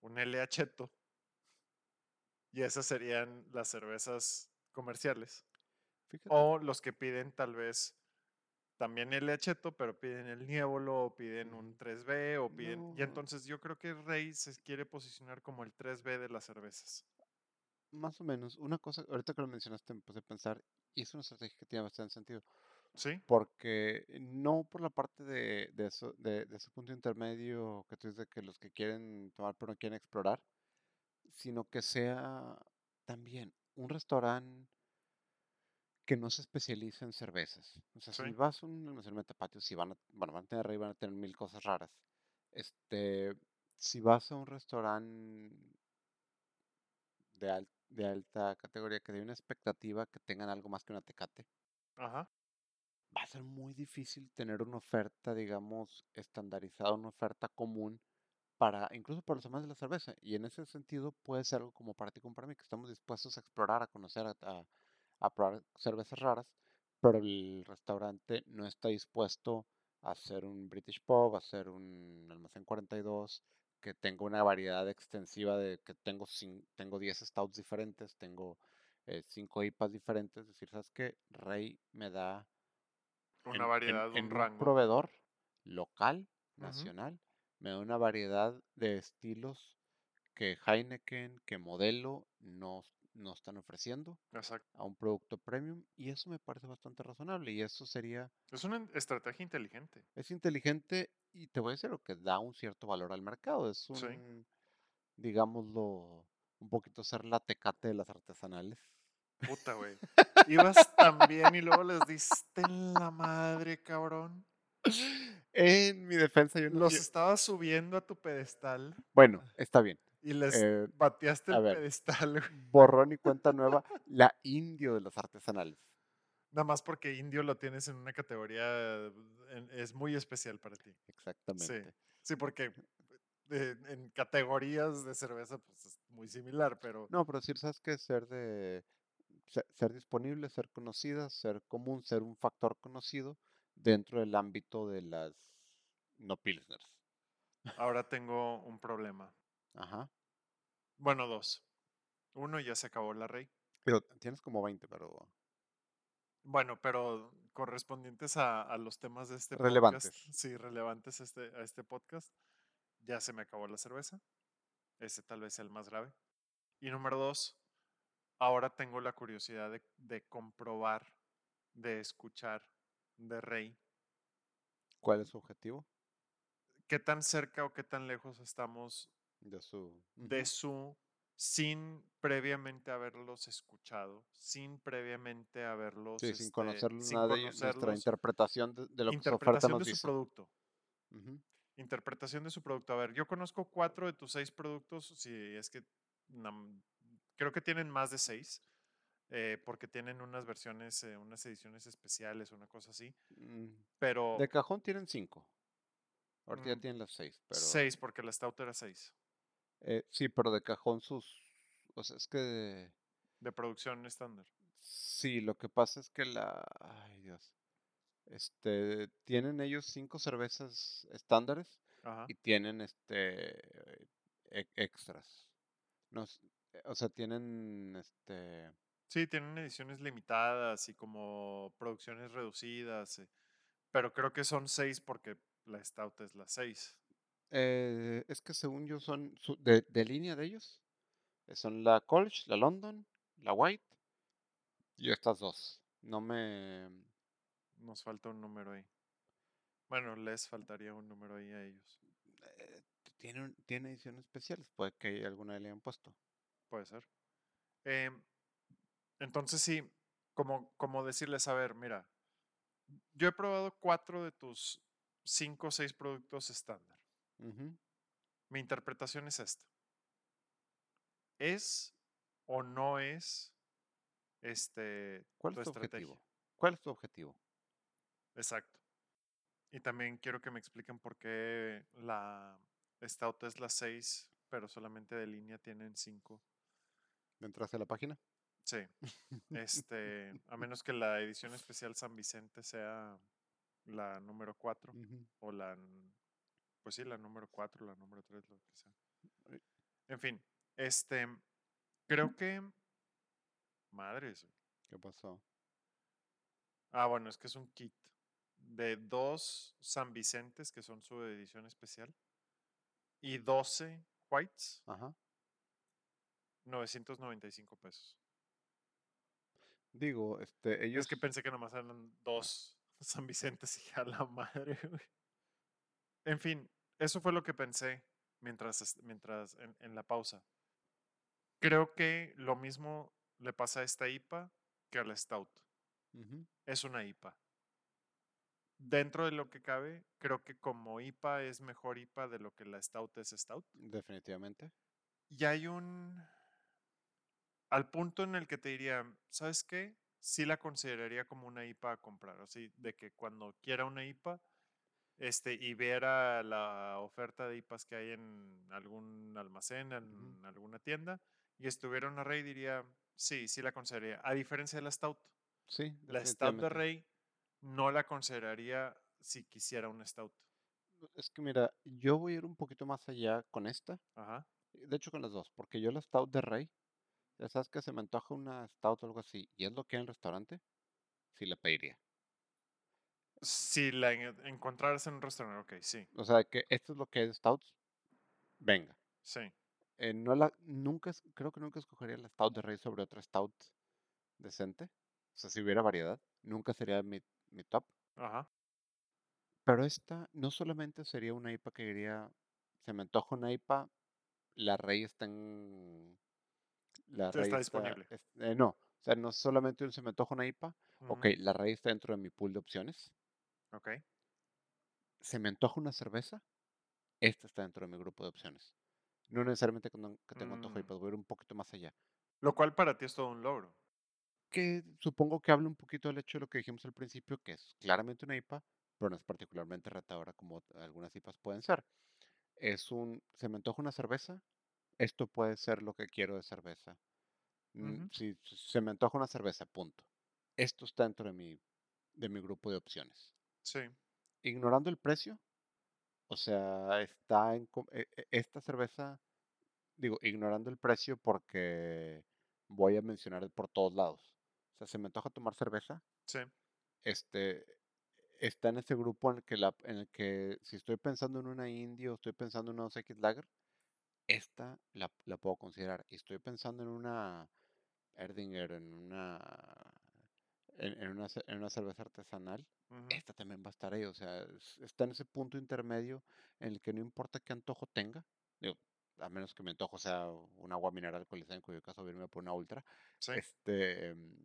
un LHeto y esas serían las cervezas comerciales. O los que piden tal vez también el Lecheto, pero piden el Nievolo, o piden un 3B, o piden... Y entonces yo creo que Rey se quiere posicionar como el 3B de las cervezas. Más o menos. Una cosa, ahorita que lo mencionaste, me puse a pensar, y es una estrategia que tiene bastante sentido. Sí. Porque no por la parte de, de, eso, de, ese punto intermedio que tú dices de que los que quieren tomar pero no quieren explorar, sino que sea también un restaurante que no se especialice en cervezas. O sea, si vas a un almacén patio, si van a, bueno, van a tener arriba, van a tener mil cosas raras. Este, si vas a un restaurante de, de alta categoría que dé una expectativa que tengan algo más que una tecate. Ajá va a ser muy difícil tener una oferta, digamos, estandarizada, una oferta común para, incluso para los amantes de la cerveza. Y en ese sentido puede ser algo como para ti como para mí, que estamos dispuestos a explorar, a conocer, a, a, probar cervezas raras, pero el restaurante no está dispuesto a hacer un British Pub, a hacer un almacén 42, que tenga una variedad extensiva de que tengo, tengo 10 stouts diferentes, tengo 5 eh, IPAs diferentes. Es decir, ¿sabes qué? Rey me da una variedad, en, un rango. proveedor local, nacional, me da una variedad de estilos que Heineken, que Modelo no, no están ofreciendo a un producto premium y eso me parece bastante razonable y eso sería... Es una estrategia inteligente. Es inteligente y te voy a decir lo que da un cierto valor al mercado. Es un, digámoslo, un poquito ser la tecate de las artesanales. Puta, güey. <laughs> Ibas tan bien y luego les diste en la madre, cabrón. En mi defensa, yo no. Los estaba subiendo a tu pedestal. Bueno, está bien. Y les eh, bateaste el pedestal. Borrón y cuenta nueva. La indio de los artesanales. Nada más porque indio lo tienes en una categoría. es muy especial para ti. Exactamente. Sí, sí porque en categorías de cerveza, pues es muy similar, pero. No, pero si sabes que ser de ser, disponible, ser conocida, ser común, ser un factor conocido dentro del ámbito de las no pilsners. ahora tengo un problema. Ajá. Bueno, dos. Uno, ya se acabó la Rey. Pero tienes como 20, pero Bueno, pero correspondientes a, a los temas de este Relevantes. podcast. Sí, relevantes a este, a este podcast. Ya se me acabó la cerveza. Ese tal vez sea el más grave. Y número dos, ahora tengo la curiosidad de, de comprobar, de escuchar de Rey, ¿cuál es su objetivo? qué tan cerca o qué tan lejos estamos De su... de su, sin previamente haberlos escuchado, sin previamente haberlos, Sí, sin este, conocer sin nada de nuestra interpretación de, de lo que su oferta interpretación nos de su producto. Interpretación de su producto. A ver, yo conozco cuatro de tus seis productos, si es que creo que tienen más de seis, eh, porque tienen unas versiones, eh, unas ediciones especiales, una cosa así, Mm, pero De cajón tienen 5. Ahorita ya Mm, tienen las 6, pero... seis, porque la Stout era seis, eh, sí, pero de cajón sus... O sea, es que... de producción estándar. Sí, lo que pasa es que la... Ay, Dios. Este, tienen ellos cinco cervezas estándares Ajá. y tienen este e- extras. No, eh, o sea, tienen este Sí, tienen ediciones limitadas y como producciones reducidas, eh, pero creo que son seis porque la Stout es la seis. Eh, es que según yo son su- de, de línea de ellos eh, son la Colch, la London, la White y estas dos. No me Nos falta un número ahí. Bueno, les faltaría un número ahí a ellos. eh, tienen tiene ediciones especiales, puede que alguna le hayan puesto. Puede ser. Em, entonces sí, como, como decirles, a ver, mira, yo he probado cuatro de tus cinco o seis productos estándar. Mi interpretación es esta. ¿Es o no es este, ¿Cuál tu es tu estrategia? objetivo? ¿Cuál es tu objetivo? Exacto. Y también quiero que me expliquen por qué la Stout es la 6, pero solamente de línea tienen 5. ¿Entraste a la página? Sí. Este, <laughs> a menos que la edición especial San Vicente sea la número 4 Ujú. o la, pues sí, la número 4, la número 3, lo que sea. En fin, este, creo que, madres. ¿Qué pasó? Ah, bueno, es que es un kit de dos San Vicentes, que son su edición especial, y 12 whites, Ajá. 995 pesos. Digo, este, ellos Es que pensé que nomás eran dos San Vicentes y a la madre, güey. En fin, eso fue lo que pensé mientras, mientras en, en la pausa. Creo que lo mismo le pasa a esta IPA que a la Stout. Es una IPA. Dentro de lo que cabe, creo que como IPA es mejor IPA de lo que la Stout es Stout. definitivamente. Y hay un... Al punto en el que te diría, ¿sabes qué? Sí la consideraría como una IPA a comprar. Así de que cuando quiera una IPA este, y viera la oferta de IPAs que hay en algún almacén, en alguna tienda, y estuviera una Rey, diría, sí, sí la consideraría. A diferencia de la Stout. Sí, La Stout de. Rey no la consideraría si quisiera una Stout. Es que mira, yo voy a ir un poquito más allá con esta. Ajá. De hecho, con las dos, porque yo la Stout de Rey, ya sabes que se me antoja una Stout o algo así, y es lo que hay en el restaurante, sí la pediría. Si la en- encontraras en un restaurante, ok, sí, O sea, que esto es lo que de Stouts, venga. sí. Eh, no la, nunca, es- creo que nunca escogería la Stout de Rey sobre otra Stout decente. O sea, si hubiera variedad, nunca sería mi, mi top. Ajá. Pero esta no solamente sería una IPA que diría, se me antoja una IPA, la Rey está en... La Rey está está- disponible. es- eh, no, o sea, no solamente un se me antoja una IPA, ok, ujú, la Rey está dentro de mi pool de opciones. Ok. Se me antoja una cerveza, esta está dentro de mi grupo de opciones. No necesariamente que, tengo antojo de Mm. IPA, voy a ir un poquito más allá. Lo cual para ti es todo un logro. Que supongo que habla un poquito del hecho de lo que dijimos al principio, que es claramente una IPA, pero no es particularmente retadora como algunas IPAs pueden ser. Es un, se me antoja una cerveza, esto puede ser lo que quiero de cerveza. Mm, si se me antoja una cerveza, punto. Esto está dentro de mi, de mi grupo de opciones. Sí. Ignorando el precio, O sea, está en... e- e- Esta cerveza, digo, ignorando el precio porque voy a mencionar por todos lados. O sea, se me antoja tomar cerveza, Sí, este, está en ese grupo en el que, la, en el que si estoy pensando en una indie o estoy pensando en una 2X Lager, esta la, la puedo considerar. Y estoy pensando en una Erdinger, en una, en, en una, en una cerveza artesanal, esta también va a estar ahí. O sea, es- está en ese punto intermedio en el que no importa qué antojo tenga, digo, a menos que mi antojo sea un agua mineral alcoholizada, en cuyo caso irme por una ultra, sí. este, em,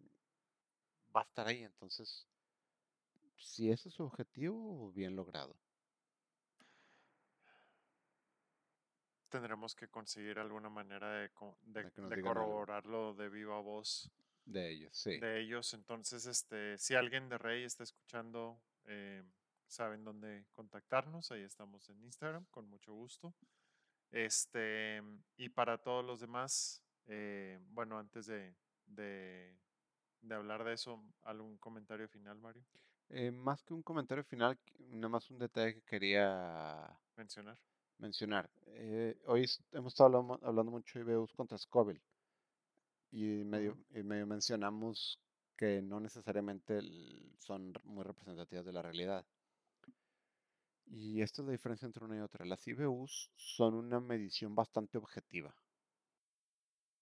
va a estar ahí. Entonces, si ese es su objetivo, bien logrado. Tendremos que conseguir alguna manera de, de- De de corroborarlo de viva voz De ellos, sí. de ellos. Entonces, este, si alguien de Rey está escuchando, eh, saben dónde contactarnos. Ahí estamos en Instagram, con mucho gusto. Este, y para todos los demás, eh, bueno, antes de, de, de hablar de eso, ¿algún comentario final, Mario? Eh, más que un comentario final, nada más un detalle que quería Mencionar. mencionar. Eh, hoy hemos estado hablando, hablando mucho de IBUs contra Scoville y medio, y medio mencionamos que no necesariamente son muy representativas de la realidad. Y esta es la diferencia entre una y otra. Las IBUs son una medición bastante objetiva.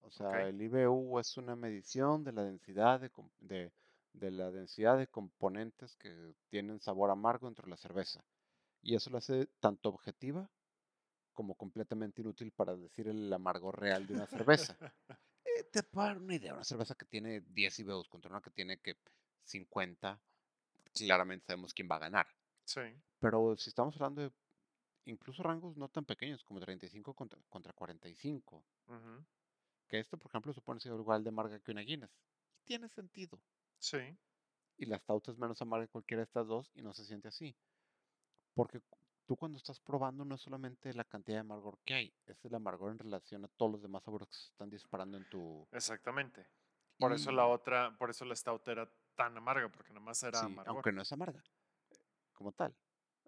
O sea, Ok, el IBU es una medición de la densidad de, de- de la densidad de componentes que tienen sabor amargo dentro de la cerveza. Y eso lo hace tanto objetiva como completamente inútil para decir el amargor real de una cerveza. <laughs> Eh, te puedo dar una idea, una cerveza que tiene 10 IBUs contra una que tiene que 50, claramente sabemos quién va a ganar. sí, Pero si estamos hablando de incluso rangos no tan pequeños como 35 contra, contra 45, ujú, que esto, por ejemplo, supone ser igual de amarga que una Guinness. Tiene sentido. sí, Y la Stout es menos amarga que cualquiera de estas dos y no se siente así. Porque tú cuando estás probando no es solamente la cantidad de amargor que hay, es el amargor en relación a todos los demás sabores que se están disparando en tu... exactamente. Por eso la otra, por eso la stout era tan amarga, porque nada más era sí, amargor. aunque no es amarga, como tal.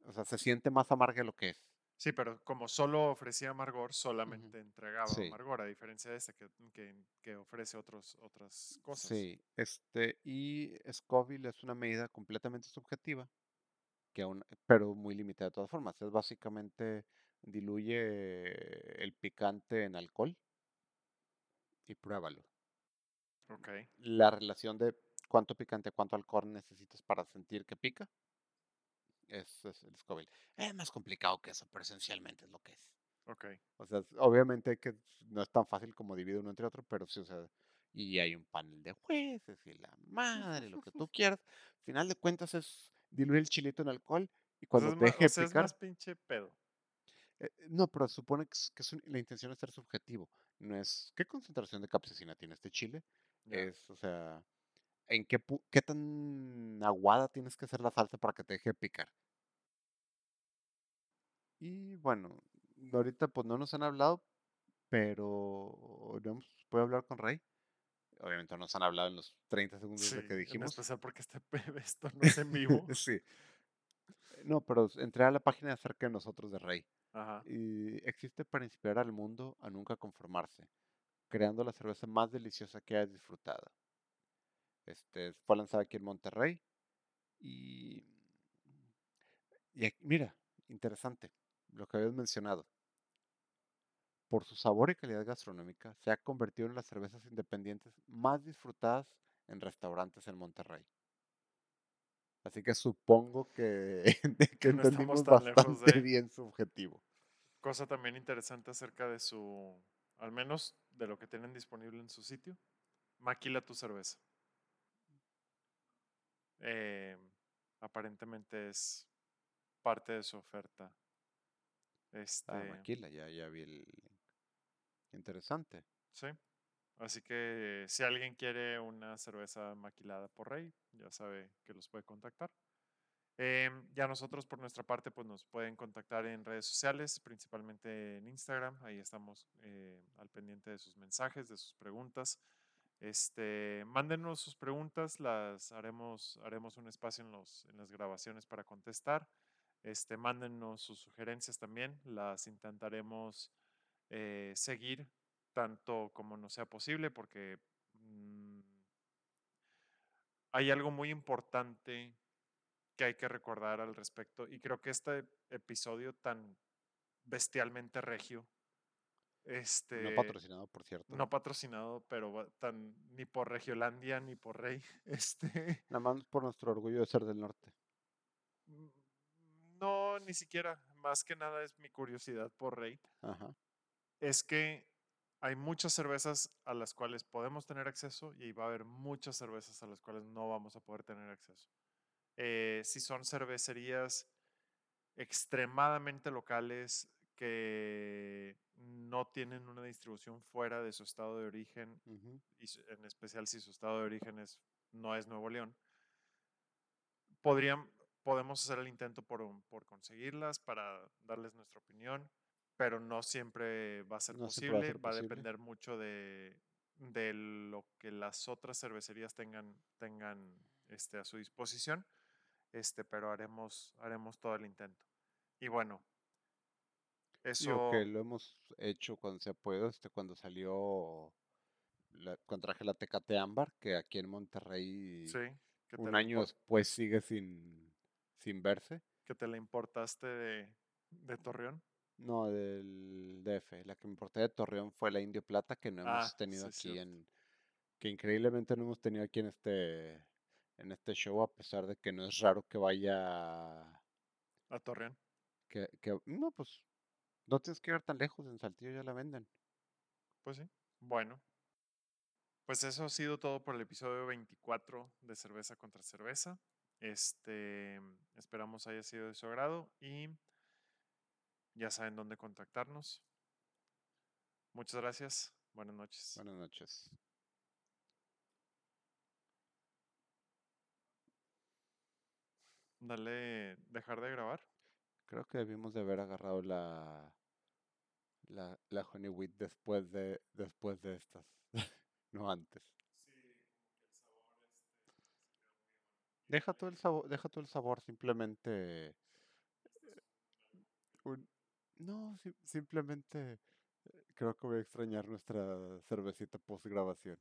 O sea, se siente más amarga de lo que es. Sí, pero como solo ofrecía amargor, solamente entregaba Sí, amargor, a diferencia de este que, que, que ofrece otros, otras cosas. sí. Este, y Scoville es una medida completamente subjetiva, que aún, pero muy limitada de todas formas. Es básicamente diluye el picante en alcohol y pruébalo. Ok, La relación de cuánto picante, cuánto alcohol necesitas para sentir que pica, es, es el Scoville. Es más complicado que eso, pero esencialmente es lo que es. ok. O sea, obviamente que no es tan fácil como dividir uno entre otro, pero sí, o sea, y hay un panel de jueces y la madre, lo que tú quieras. Al final de cuentas es diluir el chilito en alcohol y sea, cuando es más, deje o sea, es más pinche pedo. eh, no, pero supone que, es, que es un- la intención es ser subjetivo. No es, ¿qué concentración de capsaicina tiene este chile? Es, o sea, ¿en qué, qué tan aguada tienes que hacer la salsa para que te deje de picar? Y bueno, ahorita pues no nos han hablado, pero no hemos, puedo hablar con Rey. Obviamente no nos han hablado en los 30 segundos Sí, de que en dijimos. especial porque este, <laughs> esto no es en <laughs> vivo. Sí. No, pero entré a la página acerca de nosotros de Rey. Ajá. Y existe para inspirar al mundo a nunca conformarse, creando la cerveza más deliciosa que hayas disfrutado. Este, fue lanzada aquí en Monterrey. Y, y mira, interesante, lo que habías mencionado. Por su sabor y calidad gastronómica, se ha convertido en las cervezas independientes más disfrutadas en restaurantes en Monterrey. Así que supongo que, <laughs> que no entendimos bastante de. bien su objetivo. Cosa también interesante acerca de su, al menos de lo que tienen disponible en su sitio. Maquila tu cerveza. Eh, aparentemente es parte de su oferta. Ah, Este, Maquila, ya, ya vi el. Interesante. sí. Así que si alguien quiere una cerveza maquilada por Rey, ya sabe que los puede contactar. Em, ya nosotros por nuestra parte pues nos pueden contactar en redes sociales, principalmente en Instagram. Ahí estamos eh, al pendiente de sus mensajes, de sus preguntas. Este, mándenos sus preguntas, las haremos, haremos un espacio en, los, en las grabaciones para contestar. Este, mándennos sus sugerencias también, las intentaremos eh, seguir tanto como nos sea posible, porque mm, hay algo muy importante que hay que recordar al respecto, y creo que este episodio tan bestialmente regio este, no patrocinado, por cierto. No patrocinado, pero tan, ni por Regiolandia ni por Rey. <laughs> Este. Nada más por nuestro orgullo de ser del norte. Mm, no, ni siquiera. Más que nada es mi curiosidad por Rey. Ajá. Es que hay muchas cervezas a las cuales podemos tener acceso y va a haber muchas cervezas a las cuales no vamos a poder tener acceso. Eh, si son cervecerías extremadamente locales que no tienen una distribución fuera de su estado de origen, y en especial si su estado de origen es, no es Nuevo León, podrían, podemos hacer el intento por, por conseguirlas para darles nuestra opinión, pero no siempre va a ser posible, va a depender mucho de, de, lo que las otras cervecerías tengan, tengan este, a su disposición, este, pero haremos, haremos todo el intento. Y bueno, eso... que lo hemos hecho cuando se puede, este, cuando salió, la, cuando traje la Tecate Ámbar, que aquí en Monterrey un año después sigue sin, sin verse. ¿Que te la importaste de, de Torreón? No, del DF. La que me importé de Torreón fue la Indio Plata, que no hemos ah, tenido aquí en... Que increíblemente no hemos tenido aquí en este, en este show, a pesar de que no es raro que vaya... A Torreón. Que, que, no, pues no tienes que ir tan lejos, en Saltillo ya la venden. Pues sí. Bueno. Pues eso ha sido todo por el episodio 24 de Cerveza contra Cerveza. Este, esperamos haya sido de su agrado y ya saben dónde contactarnos. Muchas gracias. Buenas noches. Buenas noches. Dale, dejar de grabar. Creo que debimos de haber agarrado la la, la Honey Wheat después de, después de estas, <laughs> no antes. Deja todo el sabor, deja todo el sabor, simplemente no, simplemente creo que voy a extrañar nuestra cervecita post grabación.